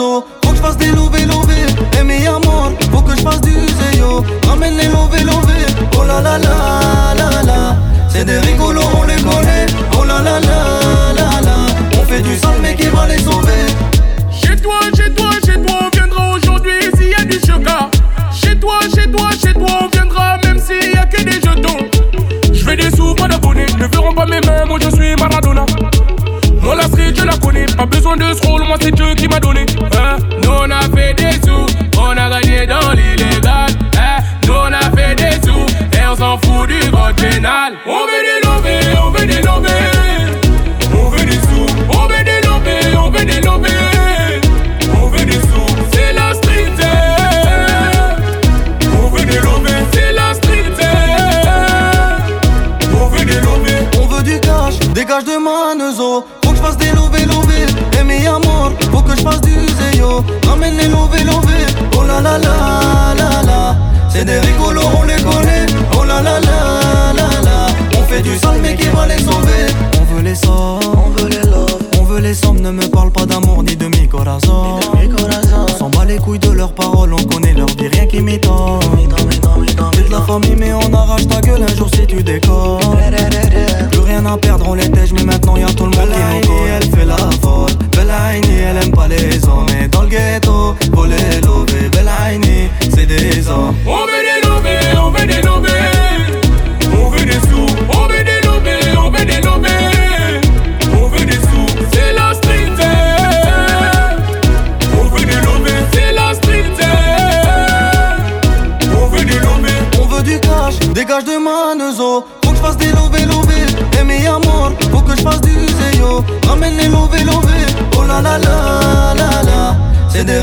Faut que je fasse des lovés lovés. Et mi amor, faut que je fasse du zéyo. Ramène les lovés lovés. Oh la la la la la. C'est des rigolos, on les connaît. Oh la la la la la. On fait du sale, mais qui va les sauver? Chez toi, chez toi, chez toi, on viendra aujourd'hui s'il y a du chocat. Chez toi, chez toi, chez toi, on viendra même s'il y a que des jetons. Je fais des sous, pas d'abonnés. Ne verront pas mes mains, moi je suis Maradona. Moi la street je la connais, pas besoin de scroll, moi c'est Dieu qui m'a donné. Du vote pénal. On veut des lobés, on veut des lobés. On veut des sous, on veut des lobés, on veut des lobés. On veut des sous, c'est la street. eh. On veut des lobés, c'est la street. eh. On veut des lobés. On veut du cash, dégage de ma neuzo. Faut que je fasse des lovés lovés. on connaît leur vie, rien qui m'étonne. T'es de la famille, mais on arrache ta gueule un jour si tu déconnes. Plus rien à perdre, on l'était, mais maintenant y'a tout le monde qui m'encolle. Elle fait la folle, Faut que je fasse des lovés, lovés. mes amour, faut que je fasse du zéo. Ramène les lovés, lovés. Oh là là là là là. C'est des